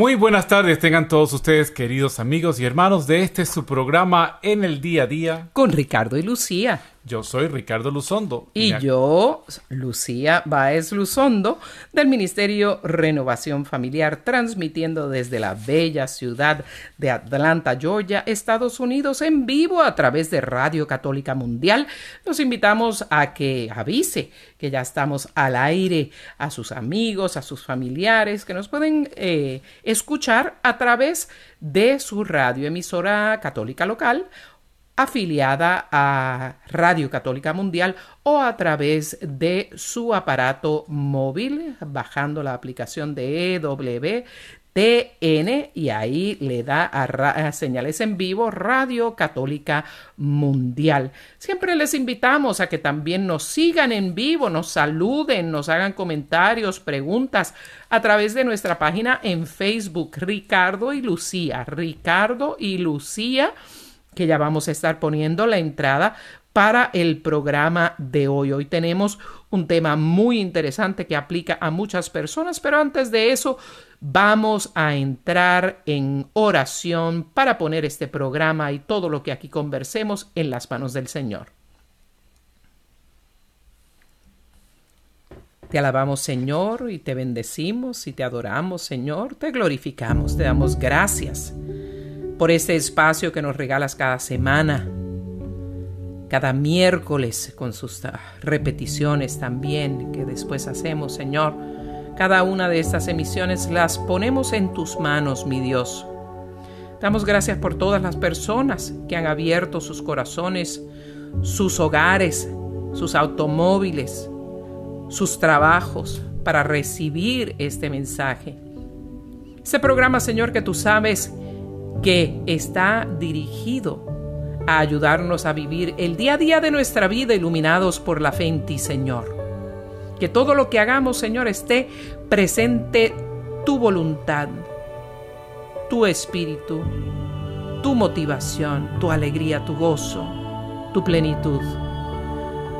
Muy buenas tardes, tengan todos ustedes, queridos amigos y hermanos, de este su programa en el día a día. Con Ricardo y Lucía. Yo soy Ricardo Luzondo. Y yo, Lucía Báez Luzondo, del Ministerio Renovación Familiar, transmitiendo desde la bella ciudad de Atlanta, Georgia, Estados Unidos, en vivo a través de Radio Católica Mundial. Los invitamos a que avise que ya estamos al aire a sus amigos, a sus familiares, que nos pueden eh, escuchar a través de su radioemisora católica local afiliada a Radio Católica Mundial o a través de su aparato móvil, bajando la aplicación de EWTN y ahí le da a señales en vivo Radio Católica Mundial. Siempre les invitamos a que también nos sigan en vivo, nos saluden, nos hagan comentarios, preguntas a través de nuestra página en Facebook, Ricardo y Lucía. Ricardo y Lucía que ya vamos a estar poniendo la entrada para el programa de hoy. Hoy tenemos un tema muy interesante que aplica a muchas personas, pero antes de eso vamos a entrar en oración para poner este programa y todo lo que aquí conversemos en las manos del Señor. Te alabamos, Señor, y te bendecimos y te adoramos, Señor, te glorificamos, te damos gracias por este espacio que nos regalas cada semana, cada miércoles con sus ah, repeticiones también que después hacemos, Señor. Cada una de estas emisiones las ponemos en tus manos, mi Dios. Damos gracias por todas las personas que han abierto sus corazones, sus hogares, sus automóviles, sus trabajos para recibir este mensaje. Ese programa, Señor, que tú sabes que está dirigido a ayudarnos a vivir el día a día de nuestra vida iluminados por la fe en ti, Señor. Que todo lo que hagamos, Señor, esté presente tu voluntad, tu espíritu, tu motivación, tu alegría, tu gozo, tu plenitud.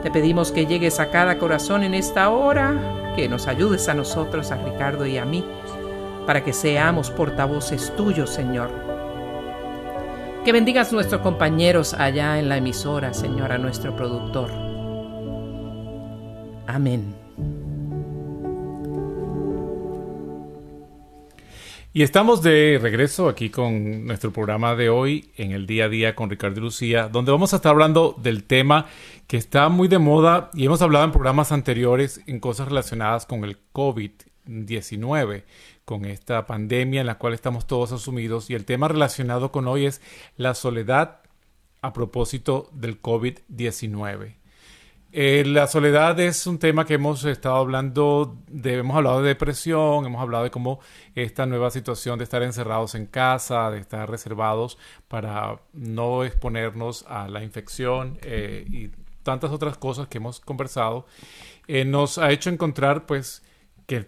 Te pedimos que llegues a cada corazón en esta hora, que nos ayudes a nosotros, a Ricardo y a mí, para que seamos portavoces tuyos, Señor. Que bendigas nuestros compañeros allá en la emisora, Señor, a nuestro productor. Amén. Y estamos de regreso aquí con nuestro programa de hoy en el día a día con Ricardo y Lucía, donde vamos a estar hablando del tema que está muy de moda y hemos hablado en programas anteriores en cosas relacionadas con el COVID-19, con esta pandemia en la cual estamos todos asumidos. Y el tema relacionado con hoy es la soledad a propósito del COVID-19. Eh, la soledad es un tema que hemos estado hablando de, hemos hablado de depresión, hemos hablado de cómo esta nueva situación de estar encerrados en casa, de estar reservados para no exponernos a la infección eh, y tantas otras cosas que hemos conversado, eh, nos ha hecho encontrar pues que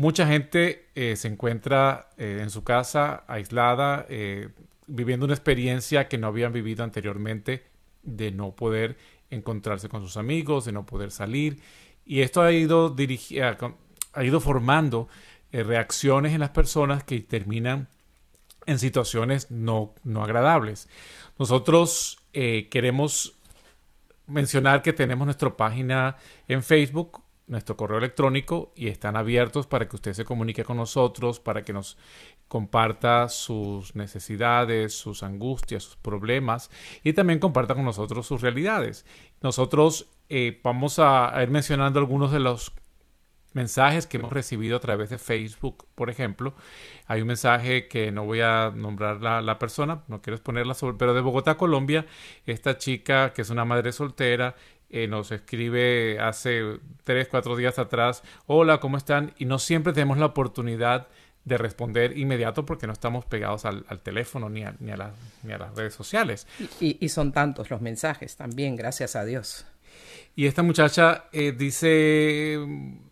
mucha gente eh, se encuentra eh, en su casa aislada, eh, viviendo una experiencia que no habían vivido anteriormente de no poder encontrarse con sus amigos, de no poder salir. Y esto ha ido, dirigi- ha ido formando reacciones en las personas que terminan en situaciones no, no agradables. Nosotros queremos mencionar que tenemos nuestra página en Facebook nuestro correo electrónico y están abiertos para que usted se comunique con nosotros, para que nos comparta sus necesidades, sus angustias, sus problemas y también comparta con nosotros sus realidades. Nosotros eh, vamos a, ir mencionando algunos de los mensajes que hemos recibido a través de Facebook, por ejemplo. Hay un mensaje que no voy a nombrar la, la persona, no quiero exponerla sobre, pero de Bogotá, Colombia, esta chica que es una madre soltera eh, nos escribe hace tres, cuatro días atrás, hola, ¿cómo están? Y no siempre tenemos la oportunidad de responder inmediato porque no estamos pegados al, teléfono ni a, ni, a las redes sociales. Y, son tantos los mensajes también, gracias a Dios. Y esta muchacha eh, dice,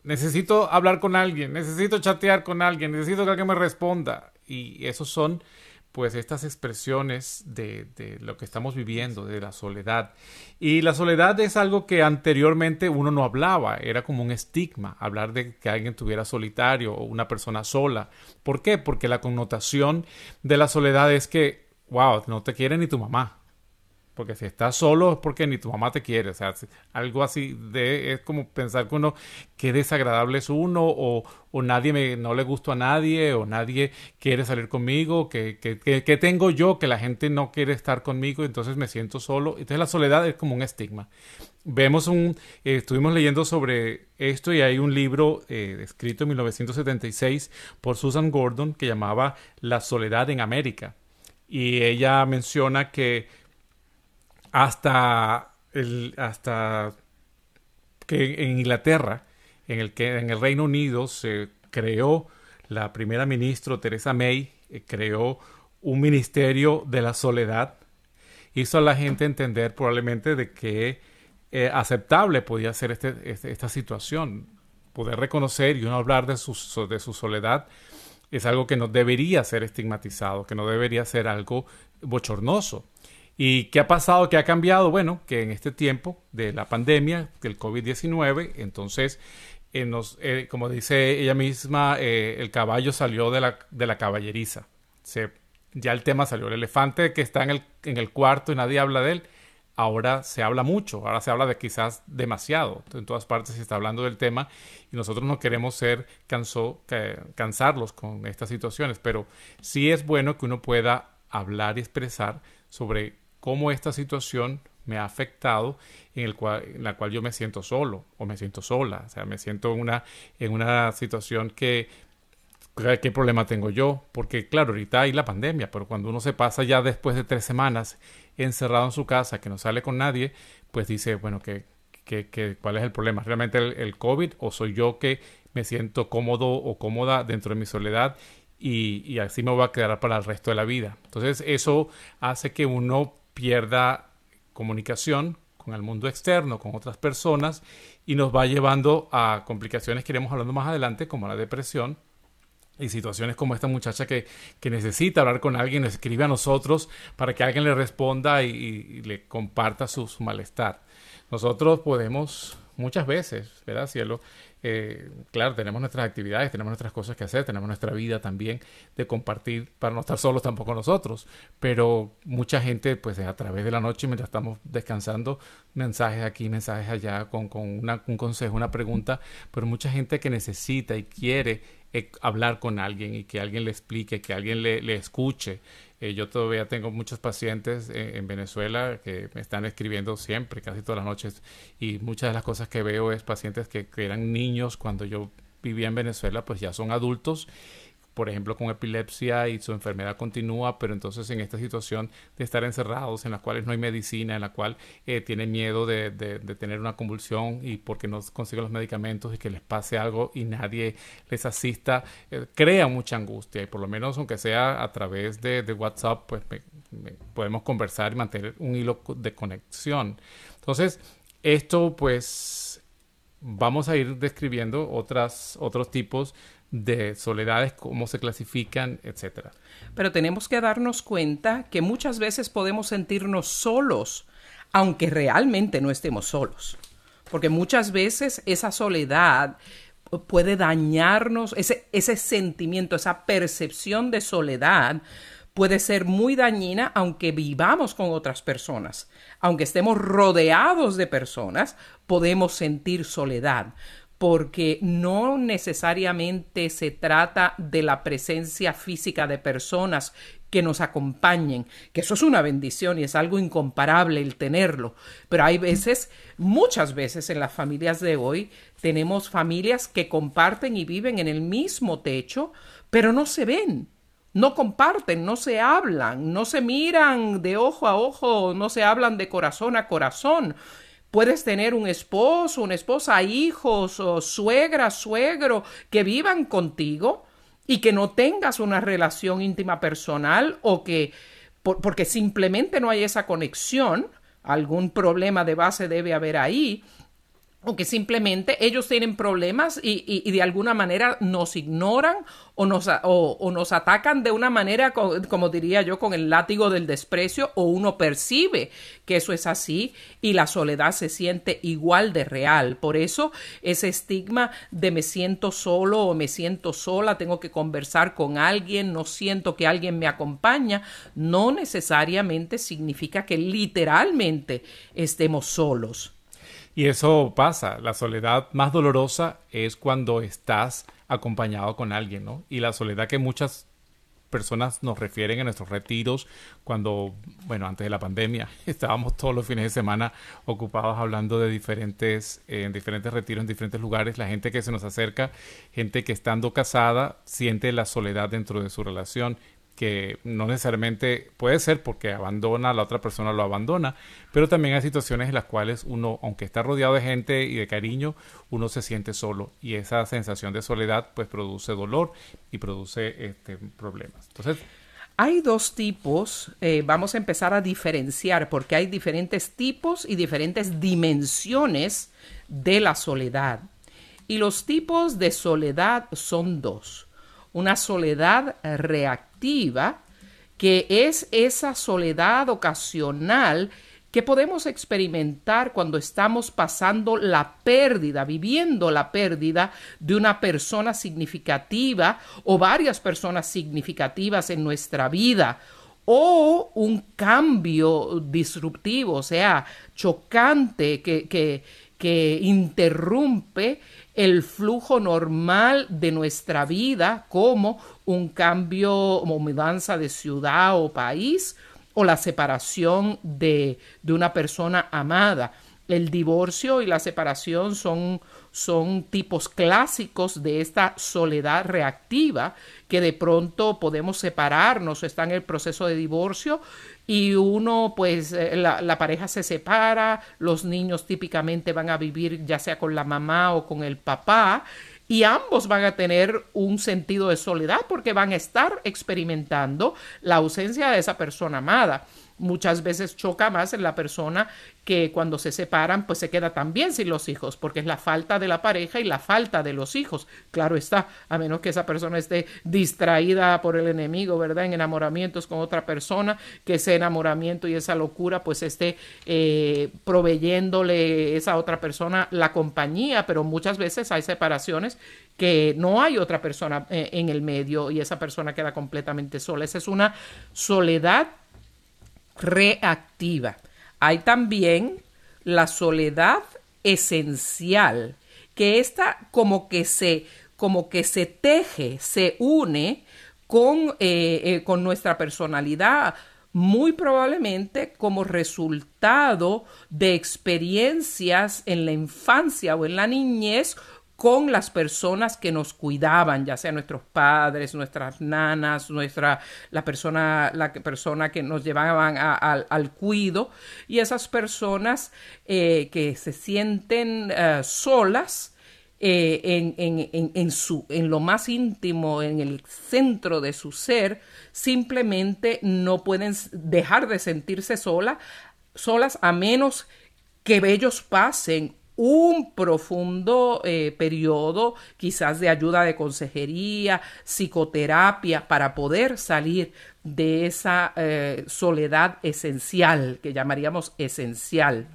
necesito hablar con alguien, necesito chatear con alguien, necesito que alguien me responda. Y esos son pues estas expresiones de, de, lo que estamos viviendo, de la soledad. Y la soledad es algo que anteriormente uno no hablaba, era como un estigma, hablar de que alguien estuviera solitario o una persona sola. ¿Por qué? Porque la connotación de la soledad es que, wow, no te quiere ni tu mamá. Porque si estás solo es porque ni tu mamá te quiere. O sea, algo así de, es como pensar que uno, qué desagradable es uno, o, o nadie me, no le gusto a nadie, o nadie quiere salir conmigo, que, que, que, tengo yo, que la gente no quiere estar conmigo, entonces me siento solo. Entonces la soledad es como un estigma. Vemos un, eh, estuvimos leyendo sobre esto y hay un libro eh, escrito en 1976 por Susan Gordon que llamaba La soledad en América. Y ella menciona que hasta el, hasta que en Inglaterra, en el que en el Reino Unido se creó la primera ministra Teresa May eh, creó un ministerio de la soledad, hizo a la gente entender probablemente de que eh, aceptable podía ser este, este, esta situación, poder reconocer y uno hablar de su, de su soledad es algo que no debería ser estigmatizado, que no debería ser algo bochornoso. ¿Y qué ha pasado? ¿Qué ha cambiado? Bueno, que en este tiempo de la pandemia, del COVID-19, entonces, eh, eh, como dice ella misma, eh, el caballo salió de la, de la caballeriza. Ya el tema salió. El elefante que está en el, en el cuarto y nadie habla de él, ahora se habla mucho, ahora se habla de quizás demasiado. En todas partes se está hablando del tema y nosotros no queremos ser canso, cansarlos con estas situaciones, pero sí es bueno que uno pueda hablar y expresar sobre cómo esta situación me ha afectado en, el cual, en la cual yo me siento solo o me siento sola. O sea, me siento en una, en una situación que, ¿qué problema tengo yo? Porque claro, ahorita hay la pandemia, pero cuando uno se pasa ya después de tres semanas encerrado en su casa, que no sale con nadie, pues dice, bueno, ¿qué, qué, cuál es el problema? ¿Realmente el, el COVID o soy yo que me siento cómodo o cómoda dentro de mi soledad y, y, así me voy a quedar para el resto de la vida. Entonces eso hace que uno pierda comunicación con el mundo externo, con otras personas, y nos va llevando a complicaciones que iremos hablando más adelante, como la depresión, y situaciones como esta muchacha que, que, necesita hablar con alguien, escribe a nosotros para que alguien le responda y, le comparta su, malestar. Nosotros podemos muchas veces, ¿verdad, cielo? Eh, claro, tenemos nuestras actividades, tenemos nuestras cosas que hacer, tenemos nuestra vida también de compartir para no estar solos tampoco nosotros, pero mucha gente pues a través de la noche mientras estamos descansando, mensajes aquí, mensajes allá con, con un consejo, una pregunta, pero mucha gente que necesita y quiere eh, hablar con alguien y que alguien le explique, que alguien le, le escuche. Eh, yo todavía tengo muchos pacientes en, Venezuela que me están escribiendo siempre, casi todas las noches, y muchas de las cosas que veo es pacientes que eran niños cuando yo vivía en Venezuela, pues ya son adultos por ejemplo, con epilepsia y su enfermedad continúa, pero entonces en esta situación de estar encerrados, en la cual no hay medicina, en la cual eh, tienen miedo de, tener una convulsión y porque no consiguen los medicamentos y que les pase algo y nadie les asista, eh, crea mucha angustia y por lo menos aunque sea a través de, de WhatsApp, pues podemos conversar y mantener un hilo de conexión. Entonces, esto pues vamos a ir describiendo otras, otros tipos de soledades, cómo se clasifican, etcétera. Pero tenemos que darnos cuenta que muchas veces podemos sentirnos solos, aunque realmente no estemos solos. Porque muchas veces esa soledad puede dañarnos, ese, ese sentimiento, esa percepción de soledad puede ser muy dañina aunque vivamos con otras personas. Aunque estemos rodeados de personas, podemos sentir soledad porque no necesariamente se trata de la presencia física de personas que nos acompañen, que eso es una bendición y es algo incomparable el tenerlo. Pero hay veces, muchas veces en las familias de hoy, tenemos familias que comparten y viven en el mismo techo, pero no se ven, no comparten, no se hablan, no se miran de ojo a ojo, no se hablan de corazón a corazón. Puedes tener un esposo, una esposa, hijos, o suegra, suegro, que vivan contigo, y que no tengas una relación íntima personal o que porque simplemente no hay esa conexión, algún problema de base debe haber ahí, o que simplemente ellos tienen problemas y, de alguna manera nos ignoran o nos, o, nos atacan de una manera, como diría yo, con el látigo del desprecio, o uno percibe que eso es así y la soledad se siente igual de real. Por eso ese estigma de me siento solo o me siento sola, tengo que conversar con alguien, no siento que alguien me acompaña, no necesariamente significa que literalmente estemos solos. Y eso pasa. La soledad más dolorosa es cuando estás acompañado con alguien, ¿no? Y la soledad que muchas personas nos refieren en nuestros retiros cuando, bueno, antes de la pandemia, estábamos todos los fines de semana ocupados hablando de diferentes, en diferentes retiros en diferentes lugares, la gente que se nos acerca, gente que estando casada siente la soledad dentro de su relación que no necesariamente puede ser porque abandona, la otra persona lo abandona, pero también hay situaciones en las cuales uno, aunque está rodeado de gente y de cariño, uno se siente solo y esa sensación de soledad pues produce dolor y produce este, problemas. Entonces, hay dos tipos, eh, vamos a empezar a diferenciar porque hay diferentes tipos y diferentes dimensiones de la soledad. Y los tipos de soledad son dos una soledad reactiva, que es esa soledad ocasional que podemos experimentar cuando estamos pasando la pérdida, viviendo la pérdida de una persona significativa o varias personas significativas en nuestra vida, o un cambio disruptivo, o sea, chocante, que, que, que interrumpe el flujo normal de nuestra vida como un cambio o mudanza de ciudad o país o la separación de, de una persona amada. El divorcio y la separación son, son tipos clásicos de esta soledad reactiva que de pronto podemos separarnos, está en el proceso de divorcio y uno, pues eh, la, pareja se separa, los niños típicamente van a vivir ya sea con la mamá o con el papá, y ambos van a tener un sentido de soledad porque van a estar experimentando la ausencia de esa persona amada muchas veces choca más en la persona que cuando se separan pues se queda también sin los hijos porque es la falta de la pareja y la falta de los hijos. Claro está a menos que esa persona esté distraída por el enemigo verdad en enamoramientos con otra persona que ese enamoramiento y esa locura pues esté eh, proveyéndole esa otra persona la compañía pero muchas veces hay separaciones que no hay otra persona eh, en el medio y esa persona queda completamente sola. Esa es una soledad reactiva. Hay también la soledad esencial, que esta como que se, como que se teje, se une con, eh, eh, con nuestra personalidad, muy probablemente como resultado de experiencias en la infancia o en la niñez con las personas que nos cuidaban, ya sea nuestros padres, nuestras nanas, nuestra, la persona, la persona que nos llevaban al cuido, y esas personas eh, que se sienten eh, solas, eh, en, en, en, su, en lo más íntimo, en el centro de su ser, simplemente no pueden dejar de sentirse sola, solas a menos que ellos pasen un profundo eh, periodo quizás de ayuda de consejería, psicoterapia, para poder salir de esa eh, soledad esencial, que llamaríamos esencial.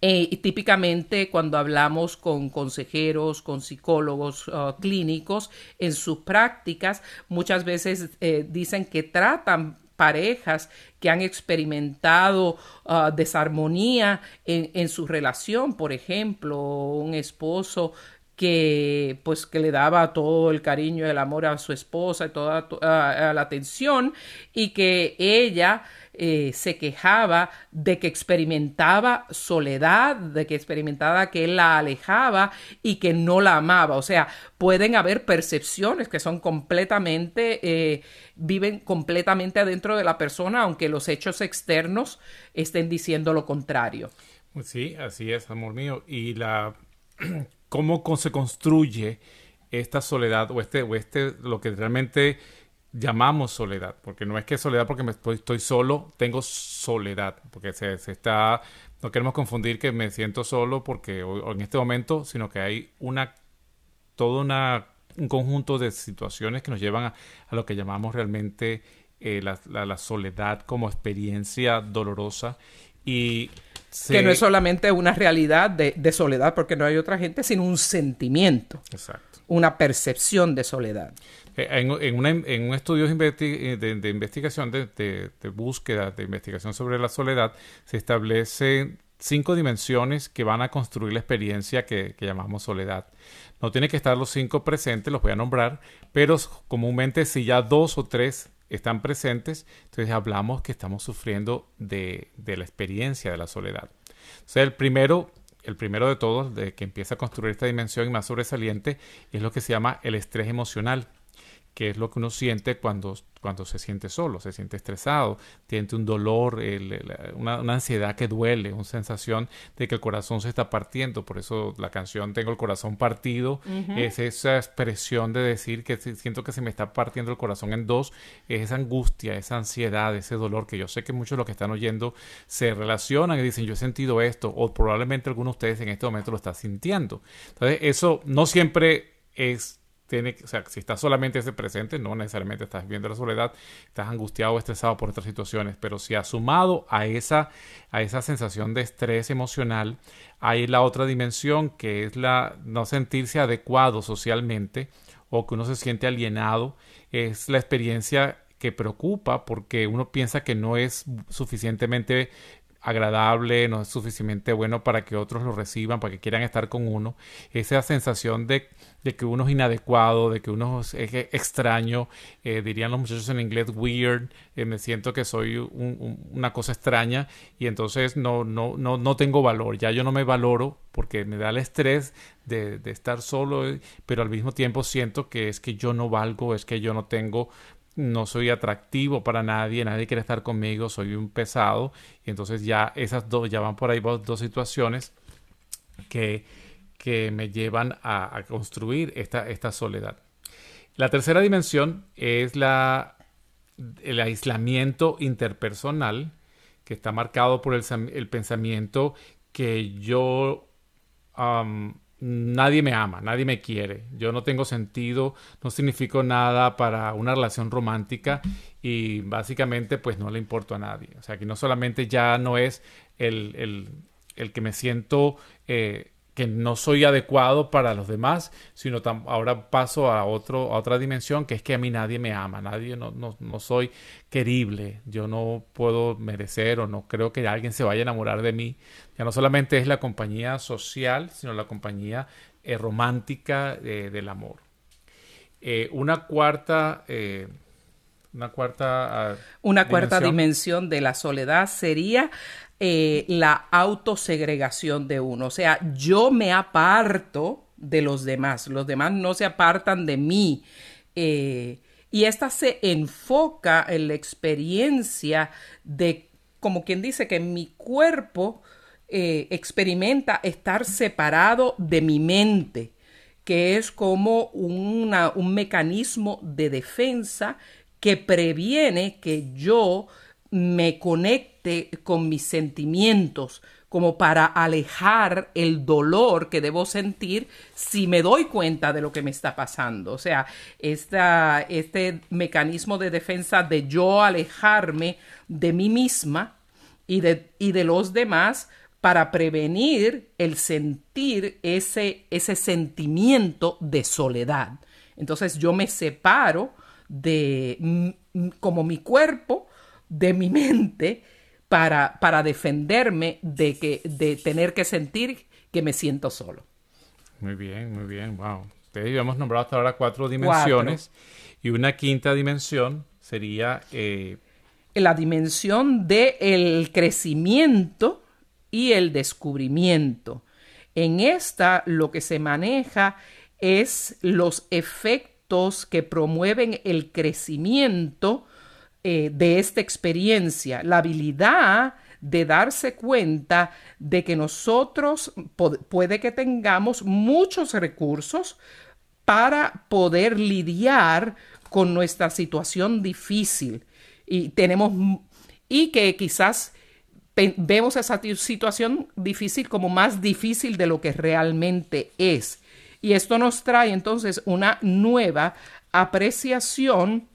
Eh, y típicamente cuando hablamos con consejeros, con psicólogos uh, clínicos, en sus prácticas muchas veces dicen que tratan parejas que han experimentado ah, desarmonía en, su relación, por ejemplo, un esposo que pues que le daba todo el cariño y el amor a su esposa y toda la atención y que ella eh, se quejaba de que experimentaba soledad, de que experimentaba que él la alejaba y que no la amaba. O sea, pueden haber percepciones que son completamente, eh, viven completamente adentro de la persona, aunque los hechos externos estén diciendo lo contrario. Sí, así es, amor mío. Y la cómo se construye esta soledad o este, o este, lo que realmente llamamos soledad, porque no es que soledad porque me estoy, solo, tengo soledad, porque se, está, no queremos confundir que me siento solo porque o, en este momento, sino que hay una, todo una, un conjunto de situaciones que nos llevan a, lo que llamamos realmente eh, la, soledad como experiencia dolorosa y que no es solamente una realidad de, soledad, porque no hay otra gente, sino un sentimiento. Exacto. Una percepción de soledad. Eh, en, un estudio de, de investigación, de, búsqueda, de investigación sobre la soledad, se establecen cinco dimensiones que van a construir la experiencia que, llamamos soledad. No tiene que estar los cinco presentes, los voy a nombrar, pero comúnmente si ya dos o tres están presentes, entonces hablamos que estamos sufriendo de, la experiencia de la soledad. O el primero, el primero de todos, de que empieza a construir esta dimensión más sobresaliente, es lo que se llama el estrés emocional que es lo que uno siente cuando, cuando se siente solo, se siente estresado, tiene un dolor, una, ansiedad que duele, una sensación de que el corazón se está partiendo. Por eso la canción Tengo el corazón partido es esa expresión de decir que siento que se me está partiendo el corazón en dos, es esa angustia, esa ansiedad, ese dolor que yo sé que muchos de los que están oyendo se relacionan y dicen yo he sentido esto o probablemente algunos de ustedes en este momento lo están sintiendo. Entonces eso no siempre es o sea, si estás solamente ese presente, no necesariamente estás viendo la soledad, estás angustiado o estresado por otras situaciones, pero si ha sumado a esa, a esa sensación de estrés emocional, hay la otra dimensión que es la no sentirse adecuado socialmente o que uno se siente alienado, es la experiencia que preocupa porque uno piensa que no es suficientemente agradable, no es suficientemente bueno para que otros lo reciban, para que quieran estar con uno. Esa sensación de, que uno es inadecuado, de que uno es extraño, eh, dirían los muchachos en inglés weird, eh, me siento que soy una cosa extraña y entonces no, no, no, no tengo valor, ya yo no me valoro porque me da el estrés de, de estar solo, eh, pero al mismo tiempo siento que es que yo no valgo, es que yo no tengo no soy atractivo para nadie, nadie quiere estar conmigo, soy un pesado. Y entonces ya esas dos, ya van por ahí dos situaciones que, que me llevan a, construir esta, esta, soledad. La tercera dimensión es la, el aislamiento interpersonal, que está marcado por el, pensamiento que yo nadie me ama, nadie me quiere, yo no tengo sentido, no significo nada para una relación romántica y básicamente pues no le importo a nadie. O sea, que no solamente ya no es el, el, el que me siento eh, que no soy adecuado para los demás, sino ahora paso a, otro, a otra dimensión, que es que a mí nadie me ama, nadie, no, no, no, soy querible, yo no puedo merecer o no creo que alguien se vaya a enamorar de mí. Ya no solamente es la compañía social, sino la compañía eh, romántica eh, del amor. Eh, una cuarta... una cuarta, ah, una cuarta dimensión de la soledad sería eh, la autosegregación de uno. O sea, yo me aparto de los demás, los demás no se apartan de mí. Eh, y esta se enfoca en la experiencia de, como quien dice, que mi cuerpo eh, experimenta estar separado de mi mente, que es como una, un mecanismo de defensa que previene que yo me conecte con mis sentimientos, como para alejar el dolor que debo sentir si me doy cuenta de lo que me está pasando. O sea, este mecanismo de defensa de yo alejarme de mí misma y de, y de los demás para prevenir el sentir ese, ese sentimiento de soledad. Entonces yo me separo de como mi cuerpo de mi mente para, para defenderme de, que, de tener que sentir que me siento solo. Muy bien, muy bien, wow. Ustedes hemos nombrado hasta ahora cuatro dimensiones y una quinta dimensión sería... Eh, la dimensión del el crecimiento y el descubrimiento. En esta lo que se maneja es los efectos que promueven el crecimiento eh, de esta experiencia, la habilidad de darse cuenta de que nosotros puede que tengamos muchos recursos para poder lidiar con nuestra situación difícil y tenemos y que quizás vemos esa situación difícil como más difícil de lo que realmente es. Y esto nos trae entonces una nueva apreciación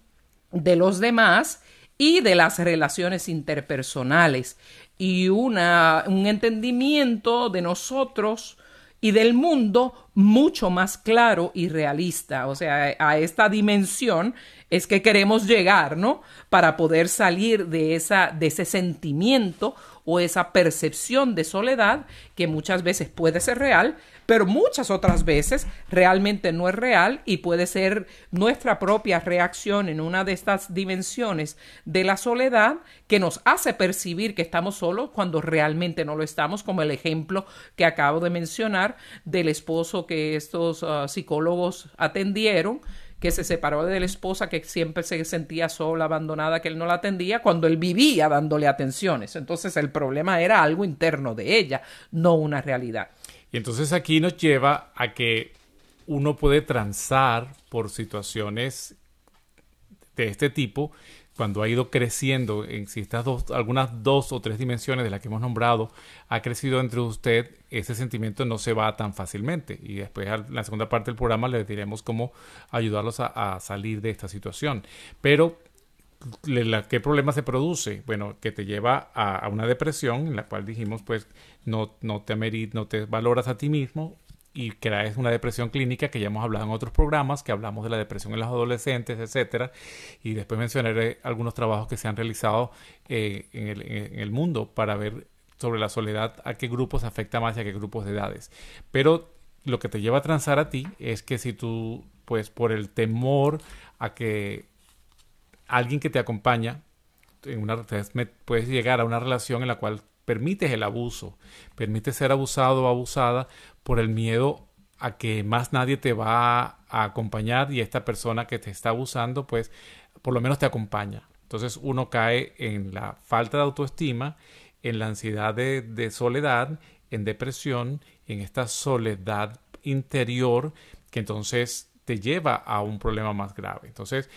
de los demás y de las relaciones interpersonales y una, un entendimiento de nosotros y del mundo mucho más claro y realista. O sea, a esta dimensión es que queremos llegar, ¿no? Para poder salir de, esa, de ese sentimiento o esa percepción de soledad que muchas veces puede ser real, pero muchas otras veces realmente no es real y puede ser nuestra propia reacción en una de estas dimensiones de la soledad que nos hace percibir que estamos solos cuando realmente no lo estamos, como el ejemplo que acabo de mencionar del esposo que estos ah, psicólogos atendieron que se separó de la esposa, que siempre se sentía sola, abandonada, que él no la atendía, cuando él vivía dándole atenciones. Entonces el problema era algo interno de ella, no una realidad. Y entonces aquí nos lleva a que uno puede transar por situaciones de este tipo cuando ha ido creciendo, en si estas dos, algunas dos o tres dimensiones de las que hemos nombrado, ha crecido entre usted, ese sentimiento no se va tan fácilmente. Y después, en la segunda parte del programa, les diremos cómo ayudarlos a, salir de esta situación. Pero, ¿qué problema se produce? Bueno, que te lleva a, una depresión, en la cual dijimos, pues, no, no, te no te valoras a ti mismo, y que es una depresión clínica que ya hemos hablado en otros programas, que hablamos de la depresión en los adolescentes, etcétera, y después mencionaré algunos trabajos que se han realizado eh, en, el, mundo para ver sobre la soledad a qué grupos afecta más y a qué grupos de edades. Pero lo que te lleva a transar a ti es que si tú, pues por el temor a que alguien que te acompaña en una puedes llegar a una relación en la cual permites el abuso, permites ser abusado o abusada por el miedo a que más nadie te va a acompañar y esta persona que te está abusando, pues por lo menos te acompaña. Entonces uno cae en la falta de autoestima, en la ansiedad de, soledad, en depresión, en esta soledad interior que entonces te lleva a un problema más grave. Entonces,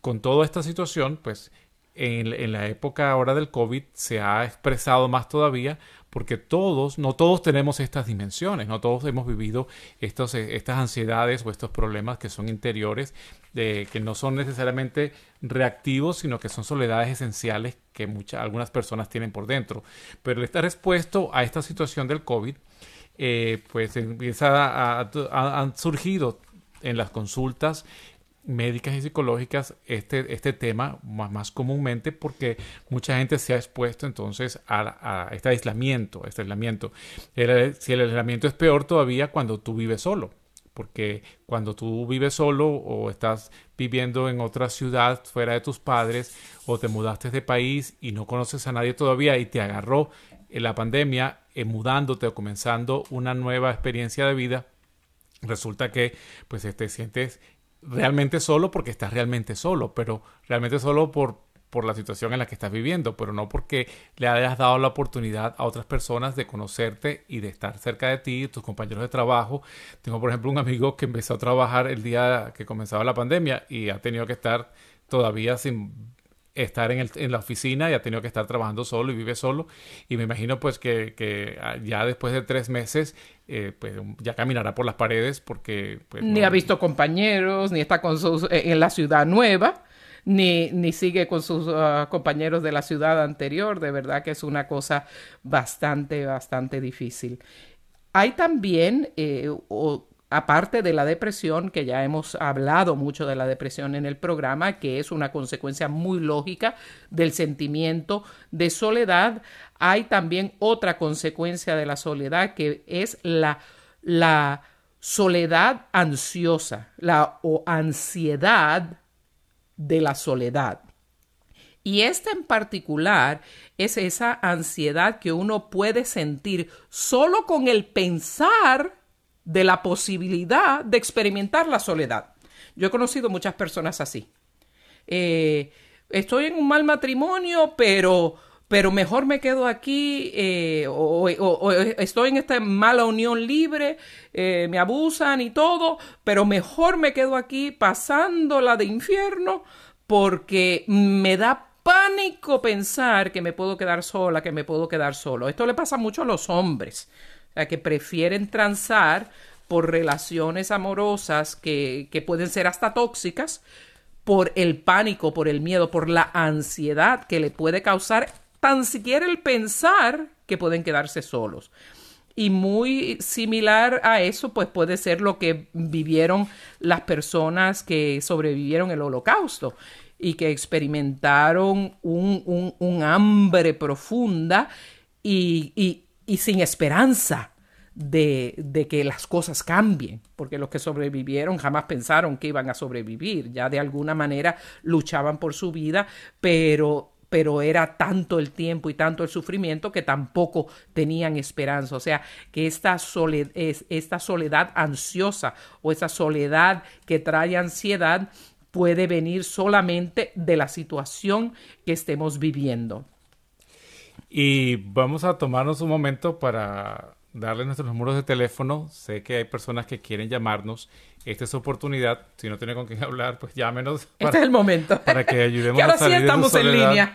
con toda esta situación, pues en, la época ahora del COVID se ha expresado más todavía porque todos, no todos tenemos estas dimensiones, no todos hemos vivido estos, eh, estas ansiedades o estos problemas que son interiores, que no son necesariamente reactivos, sino que son soledades esenciales que muchas, algunas personas tienen por dentro. Pero el estar expuesto a esta situación del COVID, eh, pues empieza han surgido en las consultas médicas y psicológicas este, este tema más, más, comúnmente porque mucha gente se ha expuesto entonces a, este aislamiento, este aislamiento. si el aislamiento es peor todavía cuando tú vives solo, porque cuando tú vives solo o estás viviendo en otra ciudad fuera de tus padres o te mudaste de país y no conoces a nadie todavía y te agarró la pandemia eh, mudándote o comenzando una nueva experiencia de vida, resulta que pues te sientes realmente solo porque estás realmente solo, pero realmente solo por, por la situación en la que estás viviendo, pero no porque le hayas dado la oportunidad a otras personas de conocerte y de estar cerca de ti, tus compañeros de trabajo. Tengo, por ejemplo, un amigo que empezó a trabajar el día que comenzaba la pandemia y ha tenido que estar todavía sin estar en, el, en, la oficina y ha tenido que estar trabajando solo y vive solo. Y me imagino pues que, que ya después de tres meses eh, pues ya caminará por las paredes porque... Pues, ni ha visto compañeros, ni está con sus, eh, en la ciudad nueva, ni, ni sigue con sus ah, compañeros de la ciudad anterior. De verdad que es una cosa bastante, bastante difícil. Hay también, eh, aparte de la depresión, que ya hemos hablado mucho de la depresión en el programa, que es una consecuencia muy lógica del sentimiento de soledad, hay también otra consecuencia de la soledad que es la, la soledad ansiosa, la o ansiedad de la soledad. Y esta en particular es esa ansiedad que uno puede sentir solo con el pensar de la posibilidad de experimentar la soledad. Yo he conocido muchas personas así. Eh, estoy en un mal matrimonio, pero, pero mejor me quedo aquí, eh, o, estoy en esta mala unión libre, eh, me abusan y todo, pero mejor me quedo aquí pasándola de infierno porque me da pánico pensar que me puedo quedar sola, que me puedo quedar solo. Esto le pasa mucho a los hombres, que prefieren transar por relaciones amorosas que, que pueden ser hasta tóxicas, por el pánico, por el miedo, por la ansiedad que le puede causar tan siquiera el pensar que pueden quedarse solos. Y muy similar a eso, pues puede ser lo que vivieron las personas que sobrevivieron el holocausto y que experimentaron un, hambre profunda y, sin esperanza de, de, que las cosas cambien, porque los que sobrevivieron jamás pensaron que iban a sobrevivir, ya de alguna manera luchaban por su vida, pero pero era tanto el tiempo y tanto el sufrimiento que tampoco tenían esperanza. O sea, que esta, esta soledad ansiosa o esa soledad que trae ansiedad puede venir solamente de la situación que estemos viviendo. Y vamos a tomarnos un momento para darle nuestros números de teléfono. Sé que hay personas que quieren llamarnos. Esta es su oportunidad. Si no tiene con quién hablar, pues llámenos. este es el momento. Para que ayudemos a salir sí estamos en línea.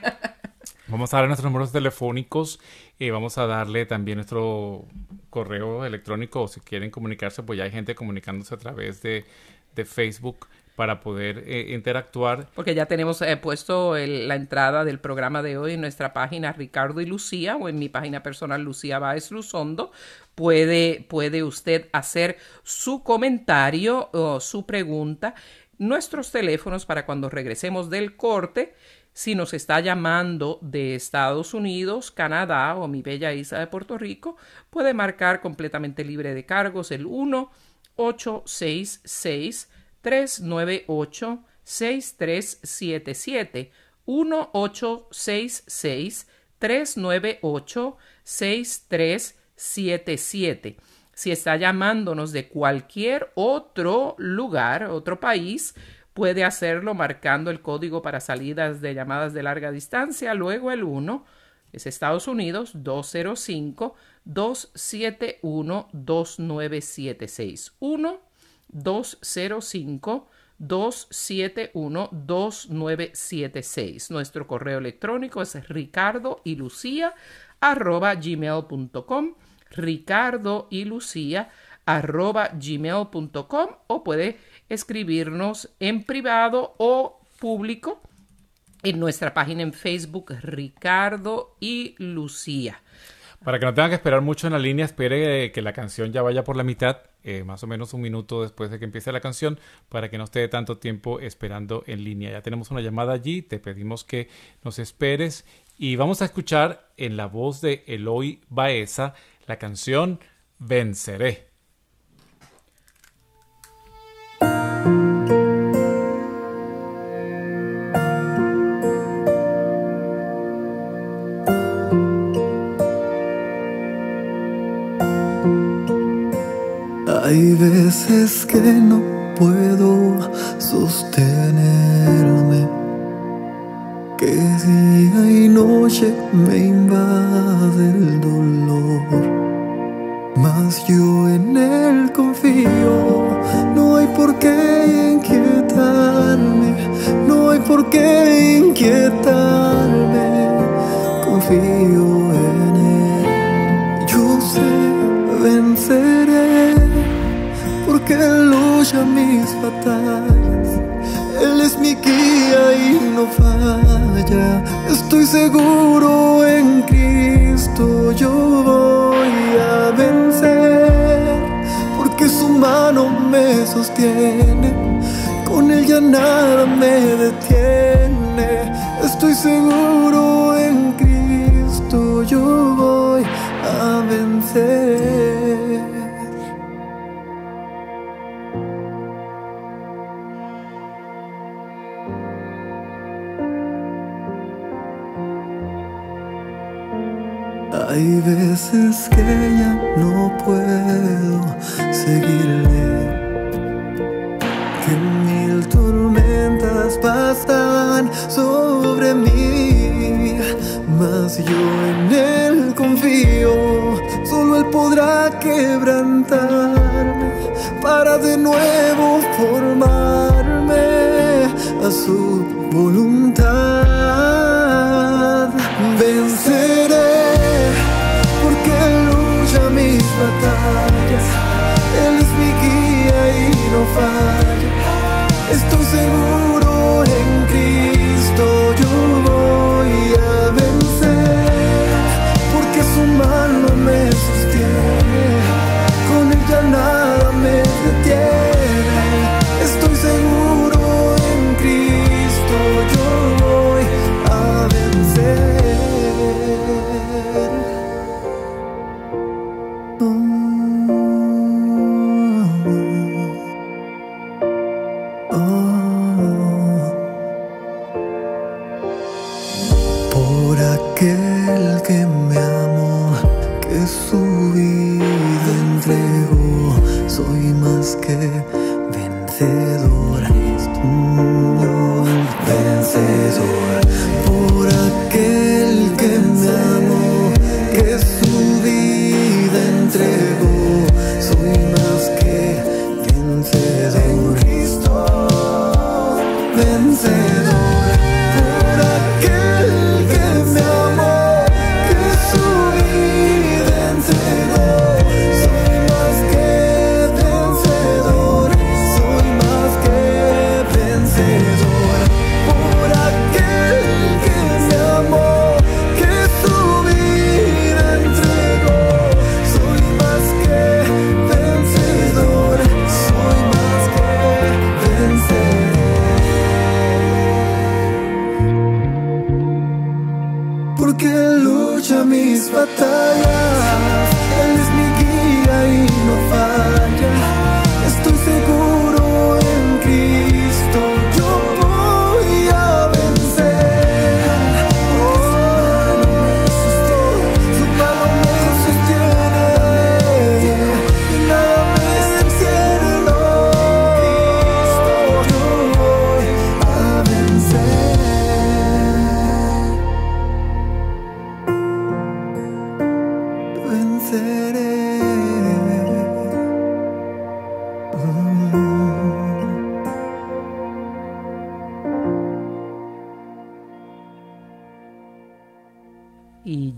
Vamos a darle nuestros números telefónicos y vamos a darle también nuestro correo electrónico o si quieren comunicarse, pues ya hay gente comunicándose a través de, de Facebook para poder eh, interactuar. Porque ya tenemos eh, puesto la entrada del programa de hoy en nuestra página Ricardo y Lucía o en mi página personal Lucía Baez Luzondo. Puede, puede usted hacer su comentario o su pregunta. Nuestros teléfonos para cuando regresemos del corte. Si nos está llamando de Estados Unidos, Canadá o mi bella isla de Puerto Rico, puede marcar completamente libre de cargos el 1 866 398 6377 1866 398 6377 si está llamándonos de cualquier otro lugar, otro país, puede hacerlo marcando el código para salidas de llamadas de larga distancia, luego el 1, es Estados Unidos 205 271 2976 1 205-271-2976. Nuestro correo electrónico es ricardo y lucía arroba gmail.com ricardo y lucía arroba gmail.com o puede escribirnos en privado o público en nuestra página en Facebook Ricardo y Lucía. Para que no tengan que esperar mucho en la línea, espere que la canción ya vaya por la mitad, eh, más o menos un minuto después de que empiece la canción, para que no esté tanto tiempo esperando en línea. Ya tenemos una llamada allí, te pedimos que nos esperes y vamos a escuchar en la voz de Eloy Baeza la canción Venceré. Hay veces que no puedo sostenerme, que día y noche me invade el dolor. Mas yo en él confío, no hay por qué inquietarme, no hay por qué inquietarme, confío lucha mis batallas. Él es mi guía y no falla. Estoy seguro en Cristo, yo voy a vencer, porque su mano sostiene, con él ya nada me detiene. Estoy seguro en Cristo, yo voy a vencer. Hay veces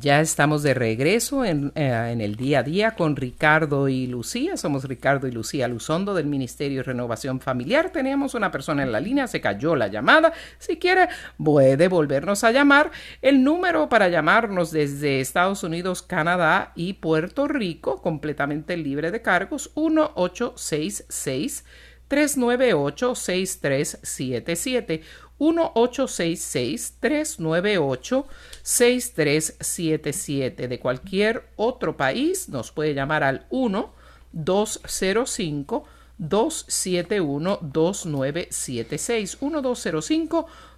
ya estamos de regreso en, eh, en el día a día con Ricardo y Lucía. Somos Ricardo y Lucía Luzondo del Ministerio de Renovación Familiar. Teníamos una persona en la línea, se cayó la llamada. Si quiere, puede volvernos a llamar. El número para llamarnos desde Estados Unidos, Canadá y Puerto Rico, completamente libre de cargos, 1866 398 6377 1-866-398-6377. De cualquier otro país nos puede llamar al 1-205. 271-2976.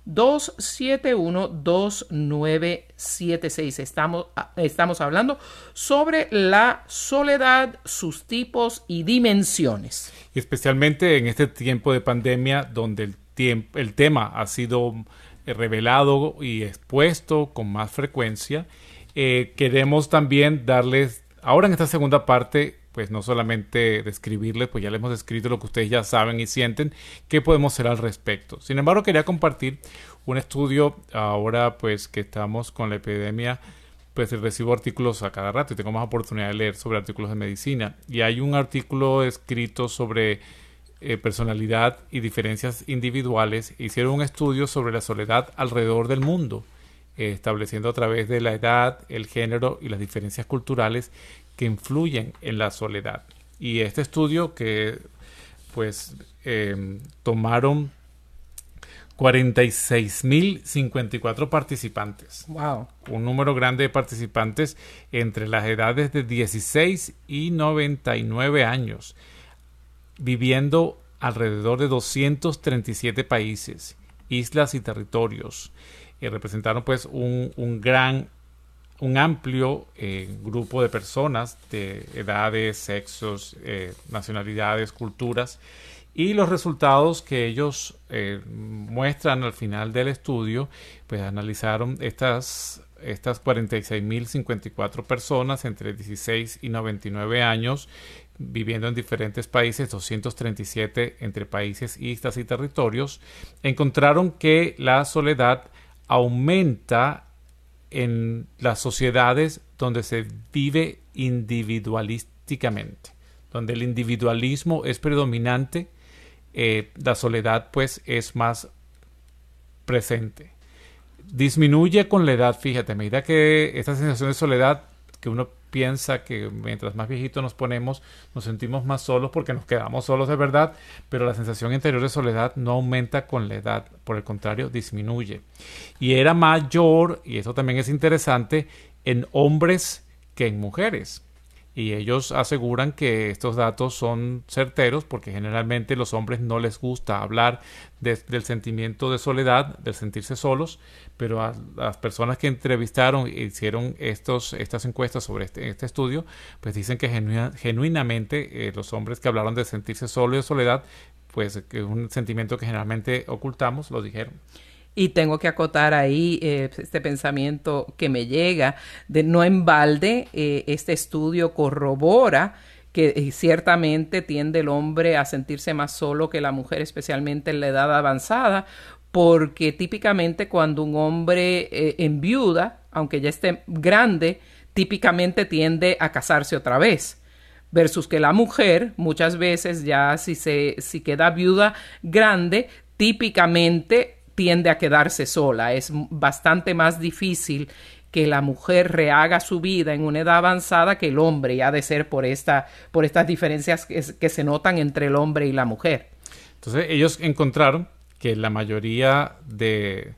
1205-271-2976. Estamos, estamos hablando sobre la soledad, sus tipos y dimensiones. Y especialmente en este tiempo de pandemia donde el, el tema ha sido revelado y expuesto con más frecuencia, eh, queremos también darles, ahora en esta segunda parte, pues no solamente describirles, pues ya les hemos descrito lo que ustedes ya saben y sienten, qué podemos hacer al respecto. Sin embargo, quería compartir un estudio ahora pues que estamos con la epidemia, pues recibo artículos a cada rato y tengo más oportunidad de leer sobre artículos de medicina. Y hay un artículo escrito sobre eh, personalidad y diferencias individuales. Hicieron un estudio sobre la soledad alrededor del mundo, eh, estableciendo a través de la edad, el género y las diferencias culturales que influyen en la soledad. Y este estudio que pues eh, tomaron 46.054 participantes. Wow. Un número grande de participantes entre las edades de 16 y 99 años, viviendo alrededor de 237 países, islas y territorios. Y representaron pues un, un gran, un amplio eh, grupo de personas de edades, sexos, eh, nacionalidades, culturas y los resultados que ellos eh, muestran al final del estudio, pues analizaron estas, estas 46.054 personas entre 16 y 99 años viviendo en diferentes países, 237 entre países, islas y territorios, encontraron que la soledad aumenta en las sociedades donde se vive individualísticamente, donde el individualismo es predominante eh, la soledad pues es más presente. Disminuye con la edad, fíjate, a medida que esta sensación de soledad que uno piensa que mientras más viejito nos ponemos nos sentimos más solos porque nos quedamos solos de verdad, pero la sensación interior de soledad no aumenta con la edad, por el contrario, disminuye. Y era mayor, y eso también es interesante, en hombres que en mujeres y ellos aseguran que estos datos son certeros porque generalmente los hombres no les gusta hablar del sentimiento de soledad, del sentirse solos, pero a las personas que entrevistaron e hicieron estos, estas encuestas sobre este, este estudio, pues dicen que genuinamente eh, los hombres que hablaron de sentirse solo y de soledad, pues que es un sentimiento que generalmente ocultamos, lo dijeron. Y tengo que acotar ahí eh, este pensamiento que me llega de no en balde, eh, este estudio corrobora que eh, ciertamente tiende el hombre a sentirse más solo que la mujer, especialmente en la edad avanzada, porque típicamente cuando un hombre eh, enviuda, aunque ya esté grande, típicamente tiende a casarse otra vez versus que la mujer muchas veces ya si se si queda viuda grande típicamente tiende a quedarse sola. Es bastante más difícil que la mujer rehaga su vida en una edad avanzada que el hombre, y ha de ser por, esta, por estas diferencias que, que se notan entre el hombre y la mujer. Entonces ellos encontraron que la mayoría de,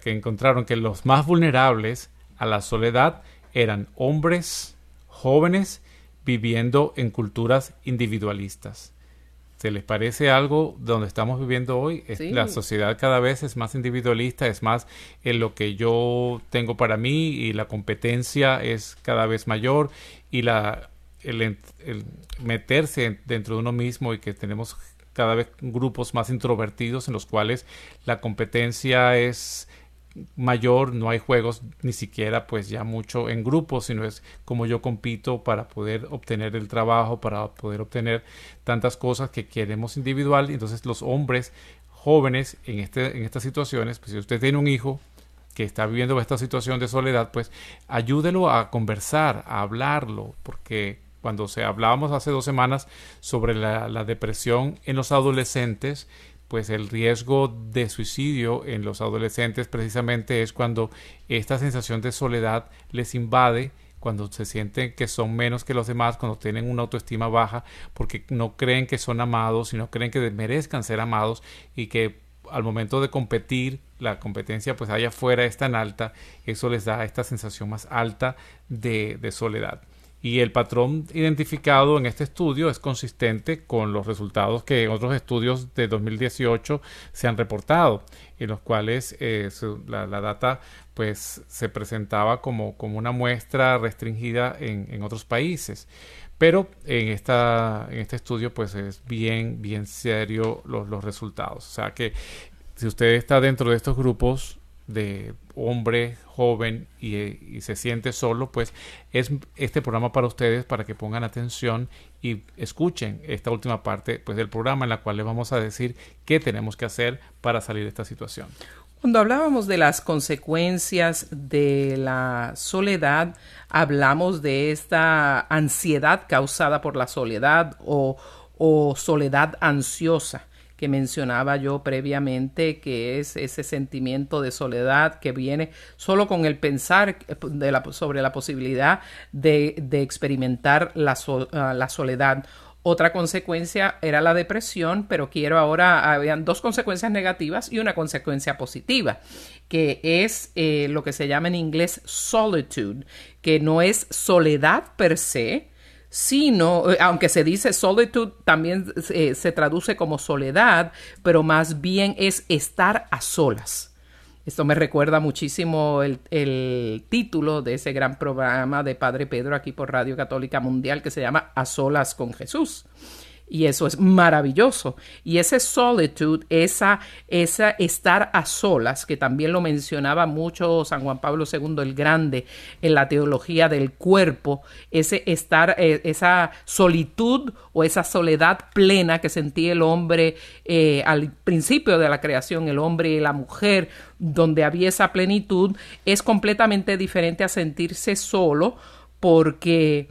que encontraron que los más vulnerables a la soledad eran hombres jóvenes viviendo en culturas individualistas. ¿Se les parece algo donde estamos viviendo hoy? Sí. La sociedad cada vez es más individualista, es más en lo que yo tengo para mí y la competencia es cada vez mayor y la el, el meterse dentro de uno mismo y que tenemos cada vez grupos más introvertidos en los cuales la competencia es mayor, no hay juegos ni siquiera pues ya mucho en grupo, sino es como yo compito para poder obtener el trabajo, para poder obtener tantas cosas que queremos individual. Entonces los hombres jóvenes en, este, en estas situaciones, pues si usted tiene un hijo que está viviendo esta situación de soledad, pues ayúdelo a conversar, a hablarlo, porque cuando se hablábamos hace dos semanas sobre la, la depresión en los adolescentes, pues el riesgo de suicidio en los adolescentes precisamente es cuando esta sensación de soledad les invade, cuando se sienten que son menos que los demás, cuando tienen una autoestima baja, porque no creen que son amados y no creen que merezcan ser amados y que al momento de competir, la competencia pues allá afuera es tan alta, eso les da esta sensación más alta de, de soledad y el patrón identificado en este estudio es consistente con los resultados que en otros estudios de 2018 se han reportado, en los cuales eh, su, la, la, data pues se presentaba como, como una muestra restringida en, en otros países. Pero en, esta, en este estudio pues es bien, bien serio los, los resultados. O sea que si usted está dentro de estos grupos de hombre joven y, y, se siente solo, pues es este programa para ustedes para que pongan atención y escuchen esta última parte pues, del programa en la cual les vamos a decir qué tenemos que hacer para salir de esta situación. Cuando hablábamos de las consecuencias de la soledad, hablamos de esta ansiedad causada por la soledad o, o soledad ansiosa que mencionaba yo previamente, que es ese sentimiento de soledad que viene solo con el pensar de la, sobre la posibilidad de, de experimentar la, so, uh, la, soledad. Otra consecuencia era la depresión, pero quiero ahora, habían dos consecuencias negativas y una consecuencia positiva, que es eh, lo que se llama en inglés solitude, que no es soledad per se, sino, eh, aunque se dice solitude, también eh, se traduce como soledad, pero más bien es estar a solas. Esto me recuerda muchísimo el, el, título de ese gran programa de Padre Pedro aquí por Radio Católica Mundial que se llama A Solas con Jesús. Y eso es maravilloso. Y ese solitude, esa, esa estar a solas, que también lo mencionaba mucho San Juan Pablo II el Grande en la teología del cuerpo, ese estar, eh, esa solitud o esa soledad plena que sentía el hombre eh, al principio de la creación, el hombre y la mujer, donde había esa plenitud, es completamente diferente a sentirse solo porque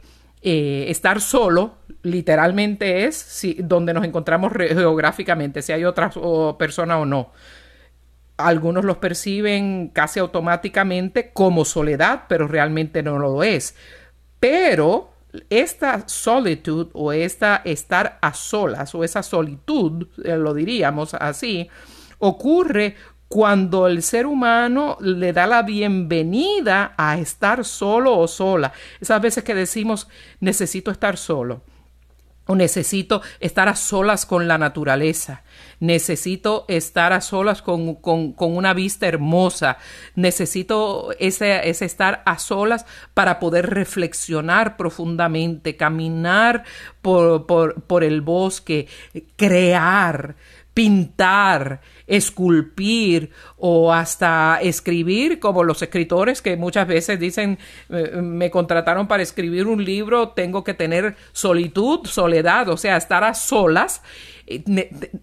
eh, estar solo literalmente es si, donde nos encontramos geográficamente, si hay otra persona o no. Algunos los perciben casi automáticamente como soledad, pero realmente no lo es. Pero esta solitud o esta estar a solas o esa solitud, eh, lo diríamos así, ocurre cuando el ser humano le da la bienvenida a estar solo o sola. Esas veces que decimos necesito estar solo o necesito estar a solas con la naturaleza, necesito estar a solas con, con, una vista hermosa, necesito ese, ese, estar a solas para poder reflexionar profundamente, caminar por, por, por el bosque, crear, pintar, esculpir o hasta escribir, como los escritores que muchas veces dicen, eh, me contrataron para escribir un libro, tengo que tener solitud, soledad, o sea, estar a solas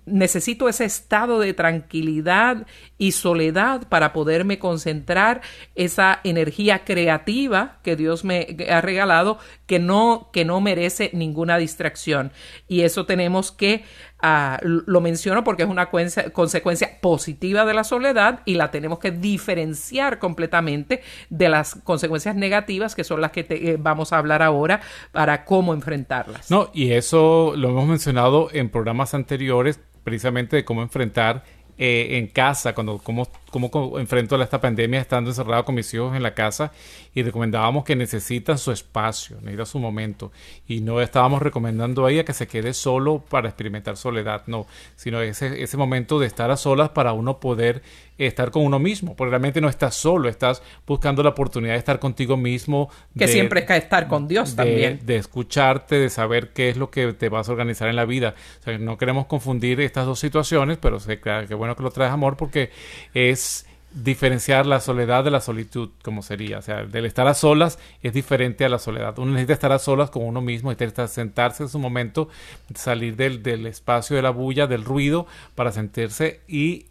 necesito ese estado de tranquilidad y soledad para poderme concentrar esa energía creativa que Dios me ha regalado que no que no merece ninguna distracción y eso tenemos que uh, lo menciono porque es una consecuencia positiva de la soledad y la tenemos que diferenciar completamente de las consecuencias negativas que son las que te, eh, vamos a hablar ahora para cómo enfrentarlas. No, y eso lo hemos mencionado en programas anteriores precisamente de cómo enfrentar eh, en casa, cuando cómo, cómo enfrento esta pandemia estando encerrado con mis hijos en la casa y recomendábamos que necesitan su espacio, necesitan su momento. Y no estábamos recomendando a ella que se quede solo para experimentar soledad, no, sino ese, ese momento de estar a solas para uno poder estar con uno mismo, porque realmente no estás solo, estás buscando la oportunidad de estar contigo mismo. Que siempre es que estar con Dios también. De escucharte, de saber qué es lo que te vas a organizar en la vida. O sea, no queremos confundir estas dos situaciones, pero sé que bueno que lo traes amor porque es diferenciar la soledad de la solitud, como sería. O sea, del estar a solas es diferente a la soledad. Uno necesita estar a solas con uno mismo, necesita sentarse en su momento, salir del, del espacio de la bulla, del ruido, para sentirse y